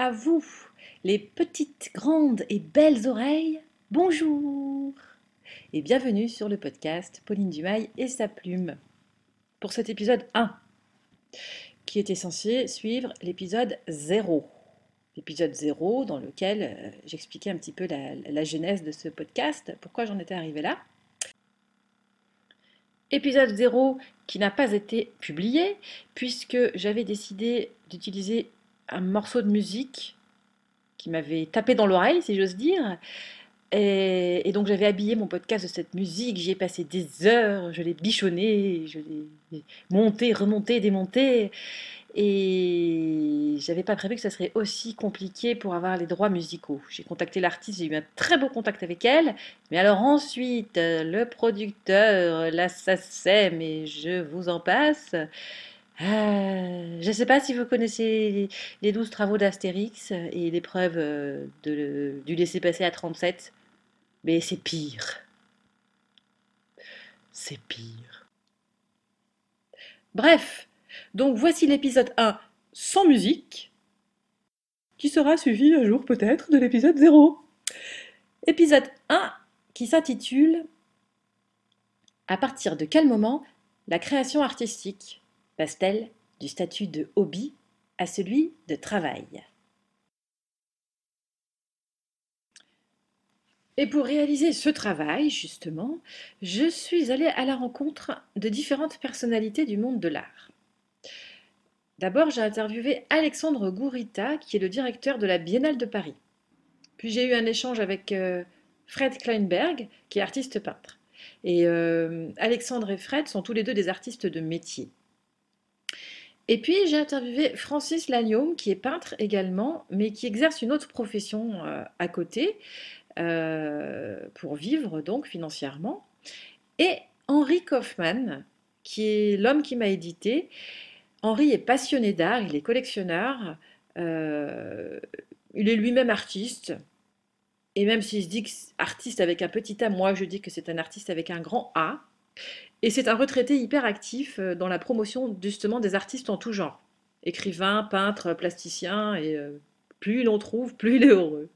À vous, les petites, grandes et belles oreilles, bonjour et bienvenue sur le podcast Pauline Dumail et sa plume. Pour cet épisode 1, qui était censé suivre l'épisode 0. L'épisode 0 dans lequel euh, j'expliquais un petit peu la, genèse de ce podcast, pourquoi j'en étais arrivée là. Épisode 0 qui n'a pas été publié puisque j'avais décidé d'utiliser un morceau de musique qui m'avait tapé dans l'oreille, si j'ose dire. Et, donc j'avais habillé mon podcast de cette musique, j'y ai passé des heures, je l'ai bichonné, je l'ai monté, remonté, démonté. Et j'avais pas prévu que ça serait aussi compliqué pour avoir les droits musicaux. J'ai contacté l'artiste, j'ai eu un très beau contact avec elle. Mais alors ensuite, le producteur, la SACEM, et je vous en passe. Euh, je ne sais pas si vous connaissez les douze travaux d'Astérix et l'épreuve euh, du laisser-passer à 37, mais c'est pire. C'est pire. Bref, donc voici l'épisode 1 sans musique, qui sera suivi un jour peut-être de l'épisode 0. Épisode 1 qui s'intitule À partir de quel moment la création artistique? Du statut de hobby à celui de travail Et pour réaliser ce travail, justement, je suis allée à la rencontre de différentes personnalités du monde de l'art. D'abord, j'ai interviewé Alexandre Gourita, qui est le directeur de la Biennale de Paris. Puis j'ai eu un échange avec euh, Fred Kleinberg, qui est artiste peintre. Et euh, Alexandre et Fred sont tous les deux des artistes de métier. Et puis j'ai interviewé Francis Lagnaume, qui est peintre également, mais qui exerce une autre profession euh, à côté, pour vivre donc financièrement. Et Henri Kaufmann, qui est l'homme qui m'a édité Henri est passionné d'art, il est collectionneur, euh, il est lui-même artiste. Et même se dit que artiste avec un petit a, moi je dis que c'est un artiste avec un grand A. Et c'est un retraité hyper actif euh, dans la promotion justement des artistes en tout genre. Écrivain, peintre, plasticien, et euh, plus l'on trouve, plus il est heureux.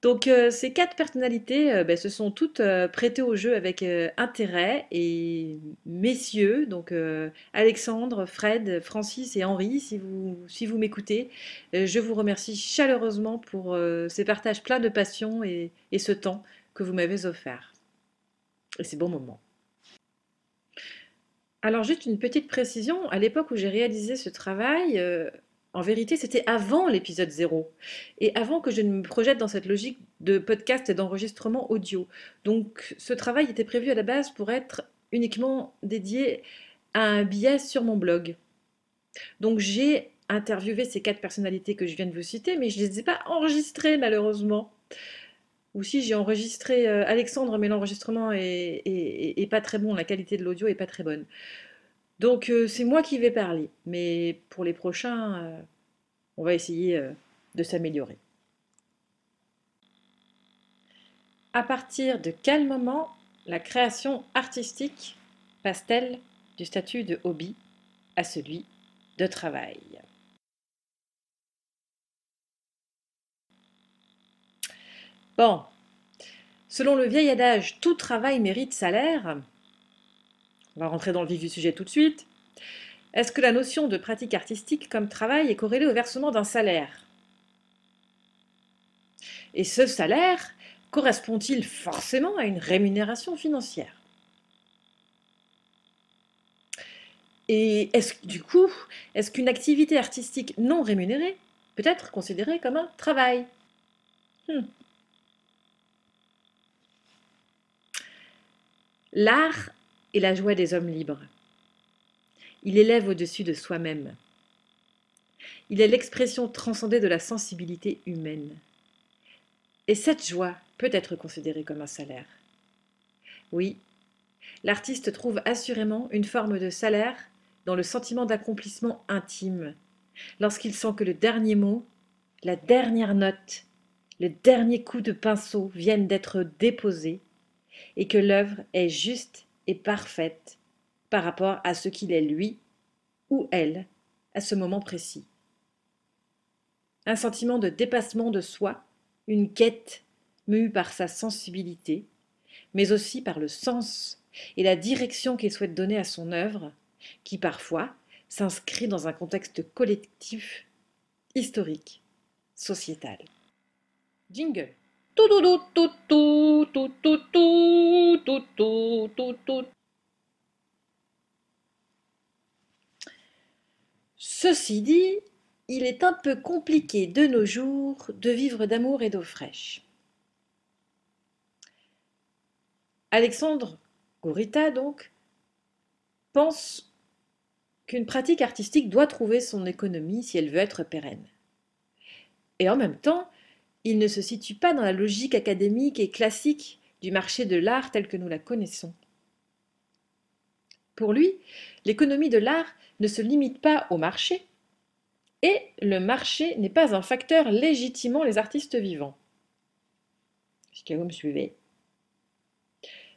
Donc euh, ces quatre personnalités ben, se sont toutes prêtées au jeu avec intérêt et messieurs, donc Alexandre, Fred, Francis et Henri, si vous, m'écoutez, je vous remercie chaleureusement pour ces partages pleins de passion et ce temps que vous m'avez offert. Et ces bons moments. Alors juste une petite précision, à l'époque où j'ai réalisé ce travail, en vérité, c'était avant l'épisode 0 et avant que je ne me projette dans cette logique de podcast et d'enregistrement audio. Donc ce travail était prévu à la base pour être uniquement dédié à un billet sur mon blog. Donc j'ai interviewé ces quatre personnalités que je viens de vous citer, mais je ne les ai pas enregistrées malheureusement. Ou si j'ai enregistré euh, Alexandre, mais l'enregistrement est, pas très bon, la qualité de l'audio est pas très bonne. Donc euh, c'est moi qui vais parler, mais pour les prochains, euh, on va essayer de s'améliorer. À partir de quel moment la création artistique passe-t-elle du statut de hobby à celui de travail? Bon, selon le vieil adage tout travail mérite salaire, on va rentrer dans le vif du sujet tout de suite. Est-ce que la notion de pratique artistique comme travail est corrélée au versement d'un salaire? Et ce salaire correspond-il forcément à une rémunération financière? Et est-ce du coup, est-ce qu'une activité artistique non rémunérée peut être considérée comme un travail? Hmm. L'art et la joie des hommes libres. Il élève au-dessus de soi-même. Il est l'expression transcendée de la sensibilité humaine. Et cette joie peut être considérée comme un salaire. Oui, l'artiste trouve assurément une forme de salaire dans le sentiment d'accomplissement intime, lorsqu'il sent que le dernier mot, la dernière note, le dernier coup de pinceau viennent d'être déposés et que l'œuvre est juste et parfaite par rapport à ce qu'il est lui ou elle à ce moment précis. un sentiment de dépassement de soi, une quête mue par sa sensibilité, mais aussi par le sens et la direction qu'il souhaite donner à son œuvre, qui parfois s'inscrit dans un contexte collectif, historique, sociétal. Jingle. Ceci dit, il est un peu compliqué de nos jours de vivre d'amour et d'eau fraîche. Alexandre Gourita, donc, pense qu'une pratique artistique doit trouver son économie si elle veut être pérenne. Et en même temps, il ne se situe pas dans la logique académique et classique du marché de l'art tel que nous la connaissons. Pour lui, l'économie de l'art ne se limite pas au marché, et le marché n'est pas un facteur légitimant les artistes vivants. Est-ce vous me suivez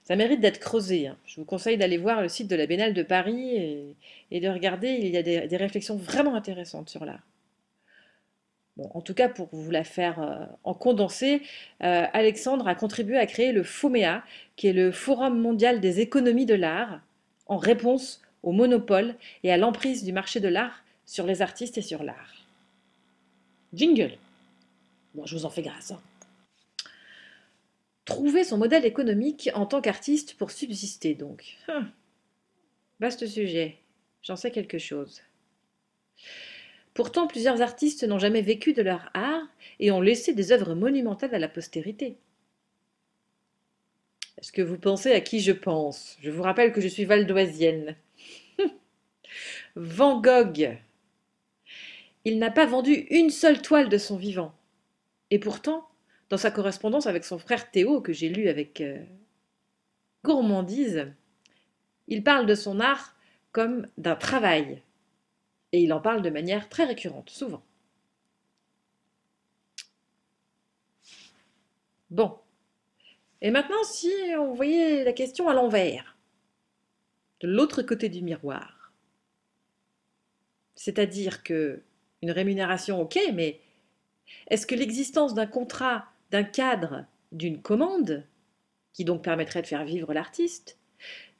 Ça mérite d'être creusé. Hein. Je vous conseille d'aller voir le site de la Biennale de Paris et, de regarder, il y a des réflexions vraiment intéressantes sur l'art en tout cas, pour vous la faire euh, en condensé, euh, Alexandre a contribué à créer le FOMEA, qui est le Forum mondial des économies de l'art, en réponse au monopole et à l'emprise du marché de l'art sur les artistes et sur l'art. Jingle. Bon, je vous en fais grâce. Hein. Trouver son modèle économique en tant qu'artiste pour subsister, donc. Hum. Vaste sujet. J'en sais quelque chose. Pourtant, plusieurs artistes n'ont jamais vécu de leur art et ont laissé des œuvres monumentales à la postérité. Est-ce que vous pensez à qui je pense? Je vous rappelle que je suis valdoisienne. Van Gogh. Il n'a pas vendu une seule toile de son vivant. Et pourtant, dans sa correspondance avec son frère Théo, que j'ai lu avec euh, gourmandise, il parle de son art comme d'un travail, et il en parle de manière très récurrente, souvent. Bon. Et maintenant, si on voyait la question à l'envers, de l'autre côté du miroir, c'est-à-dire que une rémunération, ok, mais est-ce que l'existence d'un contrat, d'un cadre, d'une commande, qui donc permettrait de faire vivre l'artiste,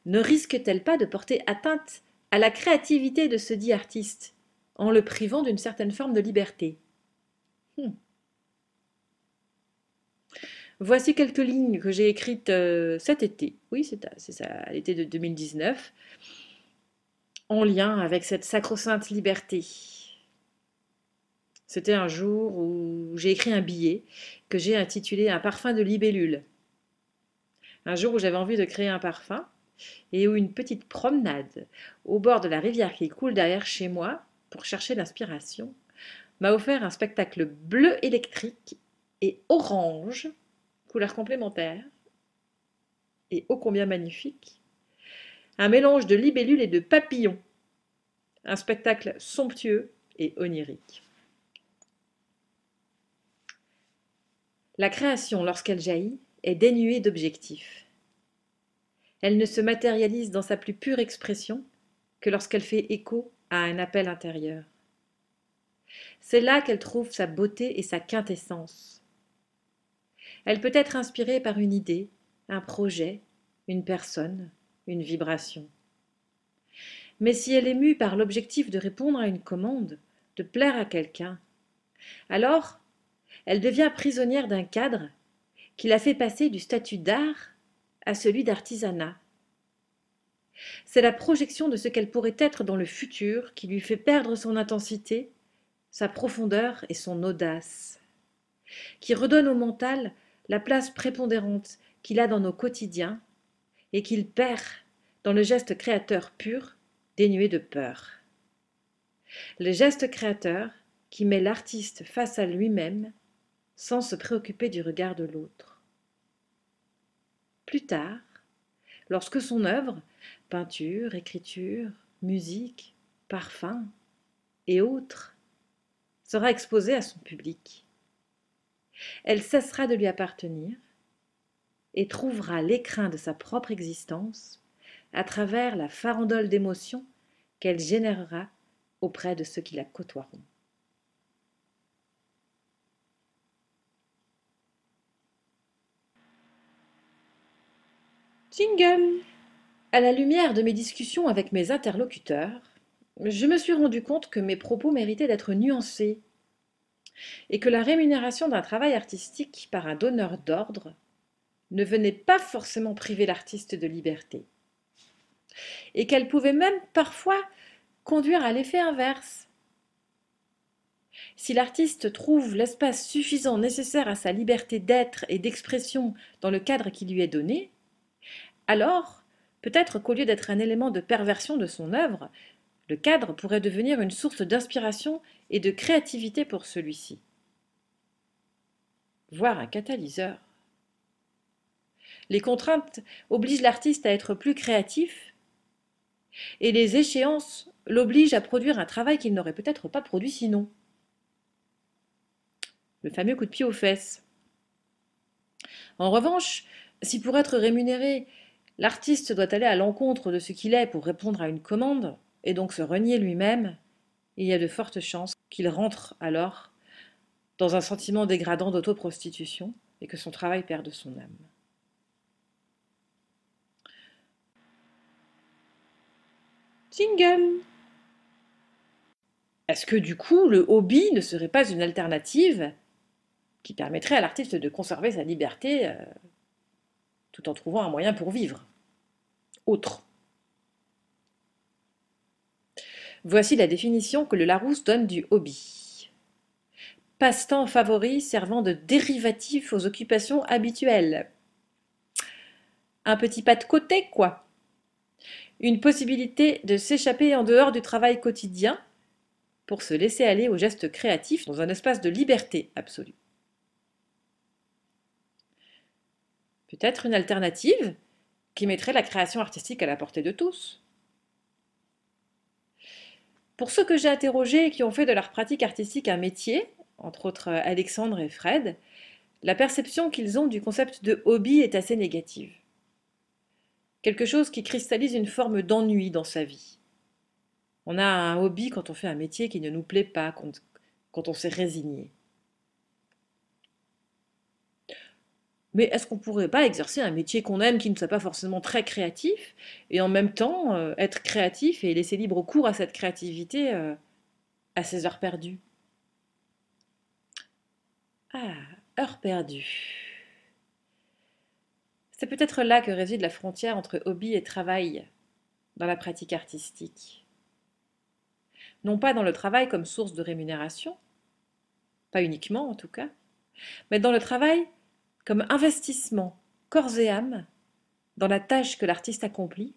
ne risque-t-elle pas de porter atteinte à la créativité de ce dit artiste, en le privant d'une certaine forme de liberté. Hmm. Voici quelques lignes que j'ai écrites euh, cet été, oui c'est ça, l'été de 2019, en lien avec cette sacro-sainte liberté. C'était un jour où j'ai écrit un billet que j'ai intitulé Un parfum de libellule. Un jour où j'avais envie de créer un parfum et où une petite promenade au bord de la rivière qui coule derrière chez moi, pour chercher l'inspiration, m'a offert un spectacle bleu électrique et orange, couleur complémentaire, et ô combien magnifique, un mélange de libellules et de papillons, un spectacle somptueux et onirique. La création, lorsqu'elle jaillit, est dénuée d'objectifs. Elle ne se matérialise dans sa plus pure expression que lorsqu'elle fait écho à un appel intérieur. C'est là qu'elle trouve sa beauté et sa quintessence. Elle peut être inspirée par une idée, un projet, une personne, une vibration. Mais si elle est mue par l'objectif de répondre à une commande, de plaire à quelqu'un, alors elle devient prisonnière d'un cadre qui la fait passer du statut d'art à celui d'artisanat. C'est la projection de ce qu'elle pourrait être dans le futur qui lui fait perdre son intensité, sa profondeur et son audace, qui redonne au mental la place prépondérante qu'il a dans nos quotidiens et qu'il perd dans le geste créateur pur, dénué de peur. Le geste créateur qui met l'artiste face à lui-même sans se préoccuper du regard de l'autre. Plus tard, lorsque son œuvre, peinture, écriture, musique, parfum et autres, sera exposée à son public, elle cessera de lui appartenir et trouvera l'écrin de sa propre existence à travers la farandole d'émotions qu'elle générera auprès de ceux qui la côtoieront. Jingle À la lumière de mes discussions avec mes interlocuteurs, je me suis rendu compte que mes propos méritaient d'être nuancés et que la rémunération d'un travail artistique par un donneur d'ordre ne venait pas forcément priver l'artiste de liberté, et qu'elle pouvait même parfois conduire à l'effet inverse. Si l'artiste trouve l'espace suffisant nécessaire à sa liberté d'être et d'expression dans le cadre qui lui est donné, alors peut-être qu'au lieu d'être un élément de perversion de son œuvre, le cadre pourrait devenir une source d'inspiration et de créativité pour celui-ci, voire un catalyseur. Les contraintes obligent l'artiste à être plus créatif et les échéances l'obligent à produire un travail qu'il n'aurait peut-être pas produit sinon. Le fameux coup de pied aux fesses. En revanche, si pour être rémunéré, l'artiste doit aller à l'encontre de ce qu'il est pour répondre à une commande, et donc se renier lui-même, il y a de fortes chances qu'il rentre alors dans un sentiment dégradant d'autoprostitution et que son travail perde son âme. Jingle Est-ce que du coup le hobby ne serait pas une alternative qui permettrait à l'artiste de conserver sa liberté euh, tout en trouvant un moyen pour vivre Autre. Voici la définition que le Larousse donne du hobby. Passe-temps favori servant de dérivatif aux occupations habituelles. Un petit pas de côté, quoi. Une possibilité de s'échapper en dehors du travail quotidien pour se laisser aller aux gestes créatifs dans un espace de liberté absolue. Peut-être une alternative qui mettrait la création artistique à la portée de tous. Pour ceux que j'ai interrogés et qui ont fait de leur pratique artistique un métier, entre autres Alexandre et Fred, la perception qu'ils ont du concept de hobby est assez négative. Quelque chose qui cristallise une forme d'ennui dans sa vie. On a un hobby quand on fait un métier qui ne nous plaît pas, quand, quand on s'est résigné. Mais est-ce qu'on ne pourrait pas exercer un métier qu'on aime qui ne soit pas forcément très créatif et en même temps euh, être créatif et laisser libre cours à cette créativité euh, à ses heures perdues? Ah, heures perdues. C'est peut-être là que réside la frontière entre hobby et travail dans la pratique artistique. Non pas dans le travail comme source de rémunération, pas uniquement en tout cas, mais dans le travail comme investissement corps et âme dans la tâche que l'artiste accomplit,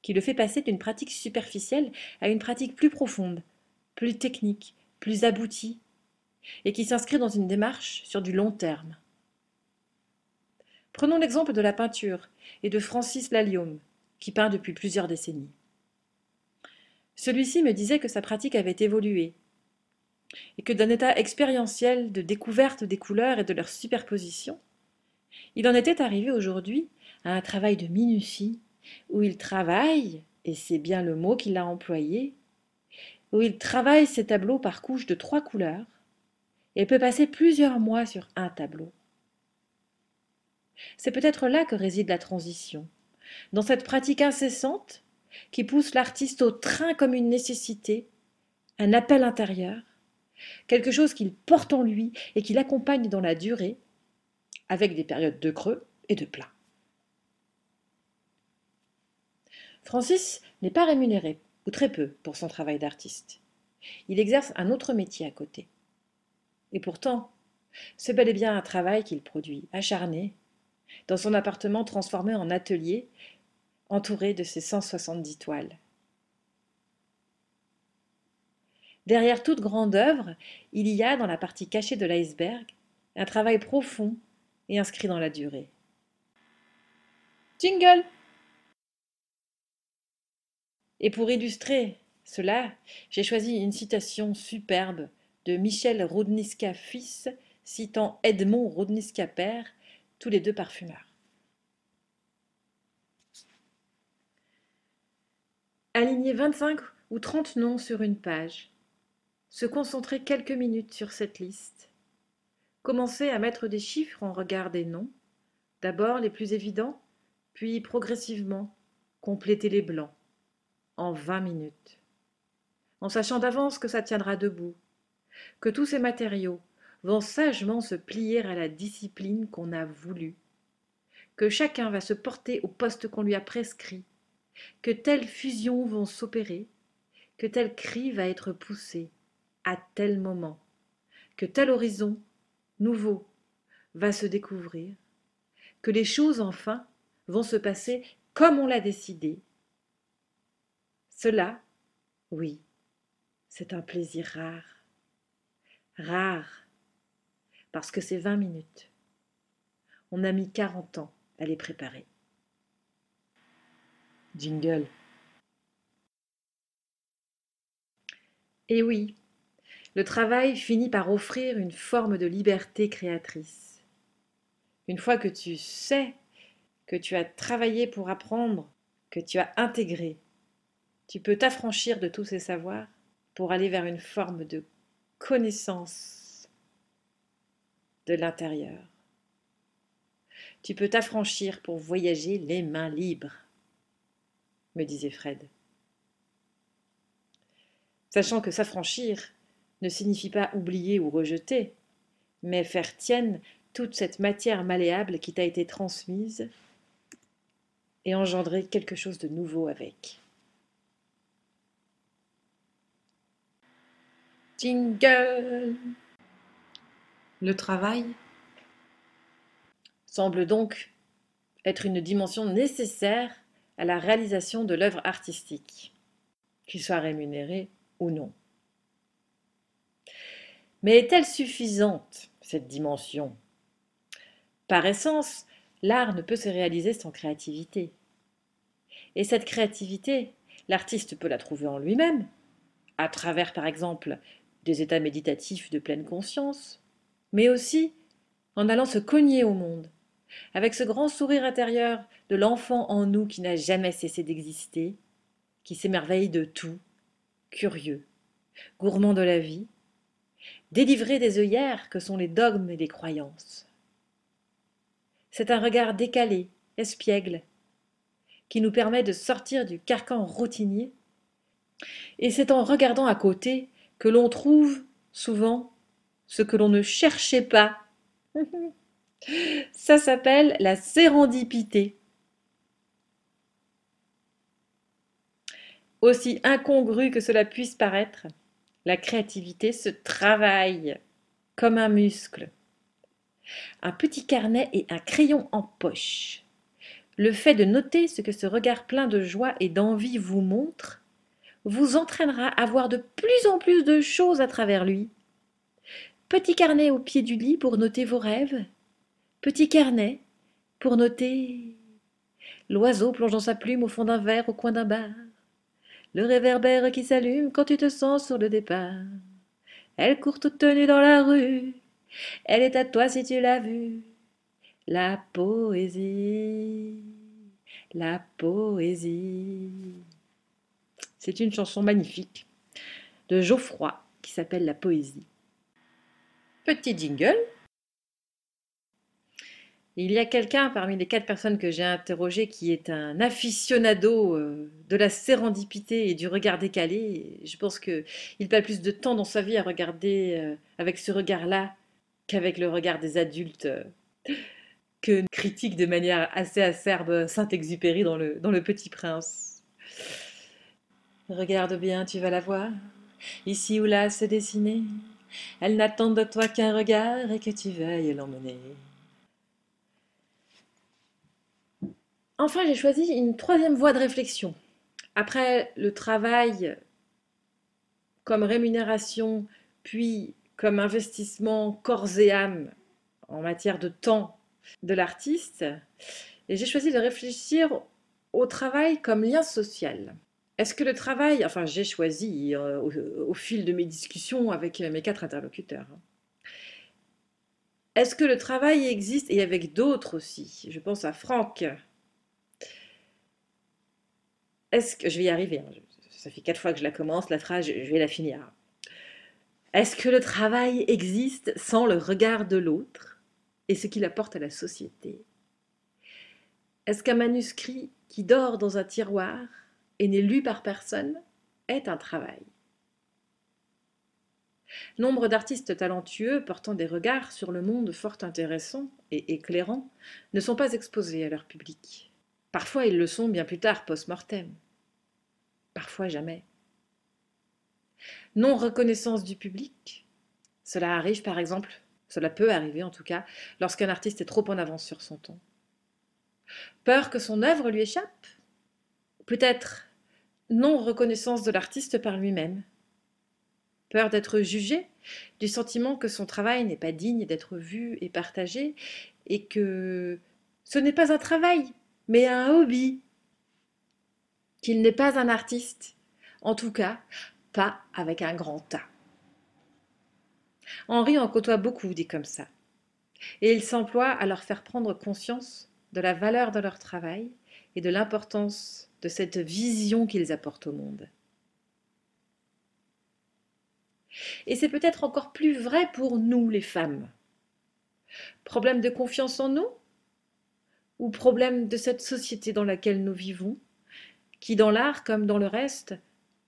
qui le fait passer d'une pratique superficielle à une pratique plus profonde, plus technique, plus aboutie, et qui s'inscrit dans une démarche sur du long terme. Prenons l'exemple de la peinture et de Francis Laliome, qui peint depuis plusieurs décennies. Celui-ci me disait que sa pratique avait évolué et que d'un état expérientiel de découverte des couleurs et de leur superposition, il en était arrivé aujourd'hui à un travail de minutie, où il travaille, et c'est bien le mot qu'il a employé, où il travaille ses tableaux par couches de trois couleurs, et peut passer plusieurs mois sur un tableau. C'est peut-être là que réside la transition, dans cette pratique incessante qui pousse l'artiste au train comme une nécessité, un appel intérieur, quelque chose qu'il porte en lui et qu'il accompagne dans la durée, avec des périodes de creux et de plat. Francis n'est pas rémunéré, ou très peu, pour son travail d'artiste. Il exerce un autre métier à côté. Et pourtant, c'est bel et bien un travail qu'il produit, acharné, dans son appartement transformé en atelier, entouré de ses 170 toiles. Derrière toute grande œuvre, il y a, dans la partie cachée de l'iceberg, un travail profond et inscrit dans la durée. Jingle Et pour illustrer cela, j'ai choisi une citation superbe de Michel Rodniska fils, citant Edmond Rodniska père, tous les deux parfumeurs. Alignez 25 ou 30 noms sur une page se concentrer quelques minutes sur cette liste. Commencer à mettre des chiffres en regard des noms, d'abord les plus évidents, puis progressivement compléter les blancs en 20 minutes, en sachant d'avance que ça tiendra debout, que tous ces matériaux vont sagement se plier à la discipline qu'on a voulu, que chacun va se porter au poste qu'on lui a prescrit, que telles fusions vont s'opérer, que tel cri va être poussé à tel moment, que tel horizon nouveau va se découvrir, que les choses enfin vont se passer comme on l'a décidé. Cela, oui, c'est un plaisir rare. Rare, parce que c'est vingt minutes. On a mis quarante ans à les préparer. Jingle. Et oui, le travail finit par offrir une forme de liberté créatrice. Une fois que tu sais que tu as travaillé pour apprendre, que tu as intégré, tu peux t'affranchir de tous ces savoirs pour aller vers une forme de connaissance de l'intérieur. Tu peux t'affranchir pour voyager les mains libres, me disait Fred. Sachant que s'affranchir ne signifie pas oublier ou rejeter, mais faire tienne toute cette matière malléable qui t'a été transmise et engendrer quelque chose de nouveau avec. Jingle Le travail semble donc être une dimension nécessaire à la réalisation de l'œuvre artistique, qu'il soit rémunéré ou non. Mais est-elle suffisante, cette dimension? Par essence, l'art ne peut se réaliser sans créativité. Et cette créativité, l'artiste peut la trouver en lui-même, à travers par exemple des états méditatifs de pleine conscience, mais aussi en allant se cogner au monde, avec ce grand sourire intérieur de l'enfant en nous qui n'a jamais cessé d'exister, qui s'émerveille de tout, curieux, gourmand de la vie, délivré des œillères que sont les dogmes et les croyances. C'est un regard décalé, espiègle, qui nous permet de sortir du carcan routinier, et c'est en regardant à côté que l'on trouve souvent ce que l'on ne cherchait pas. Ça s'appelle la sérendipité. Aussi incongru que cela puisse paraître, la créativité se travaille comme un muscle. Un petit carnet et un crayon en poche. Le fait de noter ce que ce regard plein de joie et d'envie vous montre vous entraînera à voir de plus en plus de choses à travers lui. Petit carnet au pied du lit pour noter vos rêves. Petit carnet pour noter l'oiseau plongeant sa plume au fond d'un verre au coin d'un bar le réverbère qui s'allume quand tu te sens sur le départ. Elle court toute tenue dans la rue, elle est à toi si tu l'as vue. La poésie, la poésie. C'est une chanson magnifique de Geoffroy qui s'appelle La poésie. Petit jingle il y a quelqu'un parmi les quatre personnes que j'ai interrogées qui est un aficionado euh, de la sérendipité et du regard décalé. Je pense qu'il passe plus de temps dans sa vie à regarder euh, avec ce regard-là qu'avec le regard des adultes euh, que critique de manière assez acerbe Saint-Exupéry dans dans le Petit Prince. Regarde bien, tu vas la voir, ici ou là se dessiner. Elle n'attend de toi qu'un regard et que tu veuilles l'emmener. Enfin, j'ai choisi une troisième voie de réflexion. Après le travail comme rémunération, puis comme investissement corps et âme en matière de temps de l'artiste, et j'ai choisi de réfléchir au travail comme lien social. Est-ce que le travail, enfin j'ai choisi euh, au, fil de mes discussions avec mes quatre interlocuteurs, hein. est-ce que le travail existe, et avec d'autres aussi, je pense à Franck, est-ce que je vais y arriver hein, Ça fait quatre fois que je la commence, la phrase, je vais la finir. Est-ce que le travail existe sans le regard de l'autre et ce qu'il apporte à la société? Est-ce qu'un manuscrit qui dort dans un tiroir et n'est lu par personne est un travail? Nombre d'artistes talentueux portant des regards sur le monde fort intéressants et éclairants ne sont pas exposés à leur public. Parfois ils le sont bien plus tard post-mortem. Parfois jamais. Non reconnaissance du public. Cela arrive par exemple, cela peut arriver en tout cas, lorsqu'un artiste est trop en avance sur son temps. Peur que son œuvre lui échappe Peut-être non reconnaissance de l'artiste par lui-même. Peur d'être jugé, du sentiment que son travail n'est pas digne d'être vu et partagé, et que ce n'est pas un travail, mais un hobby, qu'il n'est pas un artiste, en tout cas pas avec un grand tas. Henri en côtoie beaucoup dit comme ça, et il s'emploie à leur faire prendre conscience de la valeur de leur travail et de l'importance de cette vision qu'ils apportent au monde. Et c'est peut-être encore plus vrai pour nous les femmes. Problème de confiance en nous Ou problème de cette société dans laquelle nous vivons, qui dans l'art comme dans le reste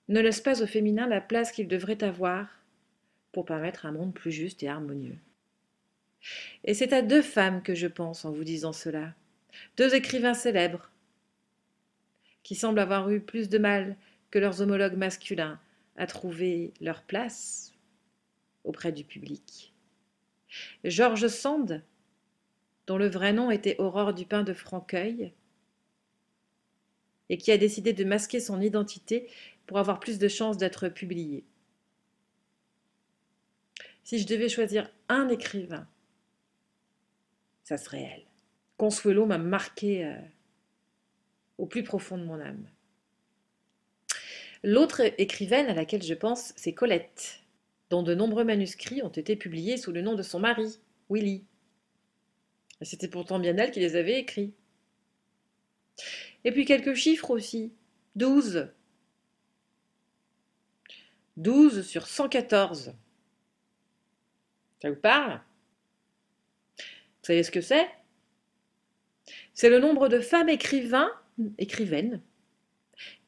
ne laisse pas au féminin la place qu'il devrait avoir pour permettre un monde plus juste et harmonieux. Et c'est à deux femmes que je pense en vous disant cela, deux écrivains célèbres, qui semblent avoir eu plus de mal que leurs homologues masculins à trouver leur place auprès du public. Georges Sand, dont le vrai nom était Aurore Dupin de Franqueuil, et qui a décidé de masquer son identité pour avoir plus de chances d'être publié. Si je devais choisir un écrivain, ça serait elle. Consuelo m'a marqué euh, au plus profond de mon âme. L'autre écrivaine à laquelle je pense, c'est Colette, dont de nombreux manuscrits ont été publiés sous le nom de son mari, Willy. C'était pourtant bien elle qui les avait écrits. Et puis quelques chiffres aussi. 12. 12 sur 114. Ça vous parle? Vous savez ce que c'est? C'est le nombre de femmes écrivains, écrivaines,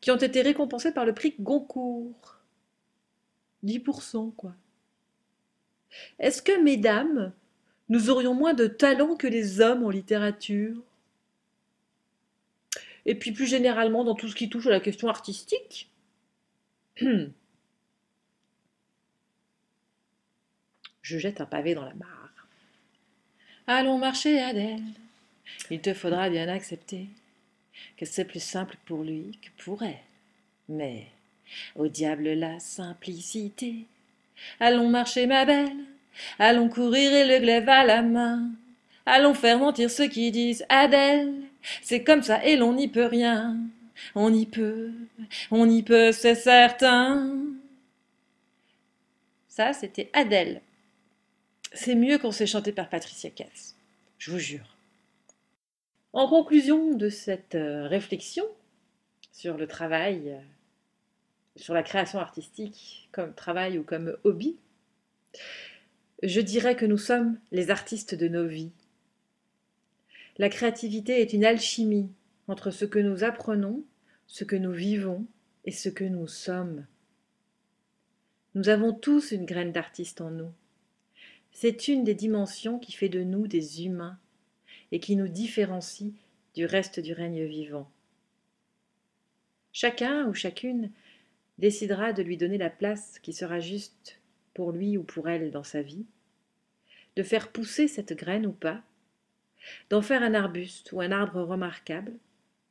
qui ont été récompensées par le prix Goncourt. 10%, quoi. Est-ce que, mesdames, nous aurions moins de talent que les hommes en littérature? Et puis plus généralement dans tout ce qui touche à la question artistique Je jette un pavé dans la mare. Allons marcher, Adèle. Il te faudra bien accepter que c'est plus simple pour lui que pour elle. Mais au diable la simplicité. Allons marcher, ma belle. Allons courir et le glaive à la main. Allons faire mentir ceux qui disent Adèle. C'est comme ça et l'on n'y peut rien. On y peut, on y peut, c'est certain. Ça, c'était Adèle c'est mieux qu'on s'est chanté par Patricia Cass, je vous jure. En conclusion de cette euh, réflexion sur le travail, euh, sur la création artistique comme travail ou comme hobby, je dirais que nous sommes les artistes de nos vies. La créativité est une alchimie entre ce que nous apprenons, ce que nous vivons et ce que nous sommes. Nous avons tous une graine d'artiste en nous. C'est une des dimensions qui fait de nous des humains et qui nous différencie du reste du règne vivant. Chacun ou chacune décidera de lui donner la place qui sera juste pour lui ou pour elle dans sa vie, de faire pousser cette graine ou pas, d'en faire un arbuste ou un arbre remarquable,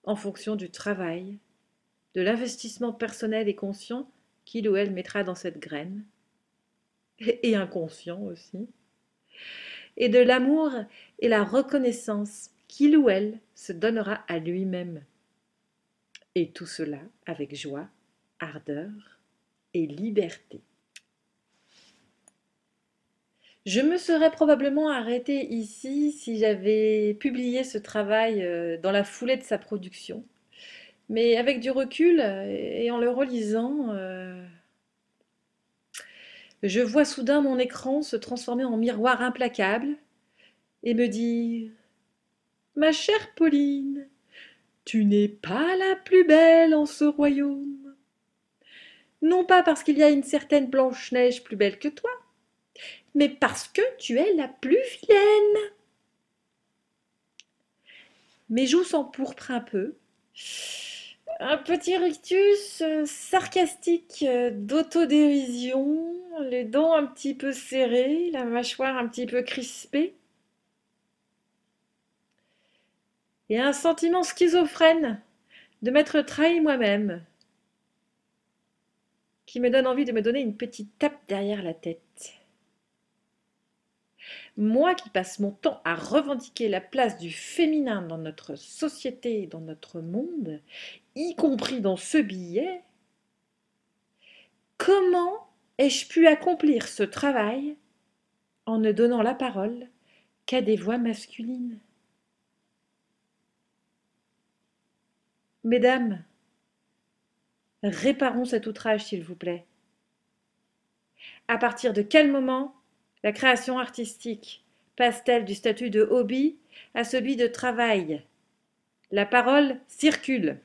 en fonction du travail, de l'investissement personnel et conscient qu'il ou elle mettra dans cette graine, et inconscient aussi, et de l'amour et la reconnaissance qu'il ou elle se donnera à lui-même. Et tout cela avec joie, ardeur et liberté. Je me serais probablement arrêtée ici si j'avais publié ce travail euh, dans la foulée de sa production. Mais avec du recul et en le relisant, euh, je vois soudain mon écran se transformer en miroir implacable et me dire Ma chère Pauline, Tu n'es pas la plus belle en ce royaume. Non pas parce qu'il y a une certaine Blanche-Neige plus belle que toi, mais parce que tu es la plus vilaine. Mes joues s'empourprent un peu. Un petit rictus euh, sarcastique euh, d'autodérision, les dents un petit peu serrées, la mâchoire un petit peu crispée. Et un sentiment schizophrène de m'être trahi moi-même, qui me donne envie de me donner une petite tape derrière la tête. Moi qui passe mon temps à revendiquer la place du féminin dans notre société dans notre monde, y compris dans ce billet, comment ai-je pu accomplir ce travail en ne donnant la parole qu'à des voix masculines? Mesdames, réparons cet outrage, s'il vous plaît. À partir de quel moment la création artistique passe-t-elle du statut de hobby à celui de travail? La parole circule.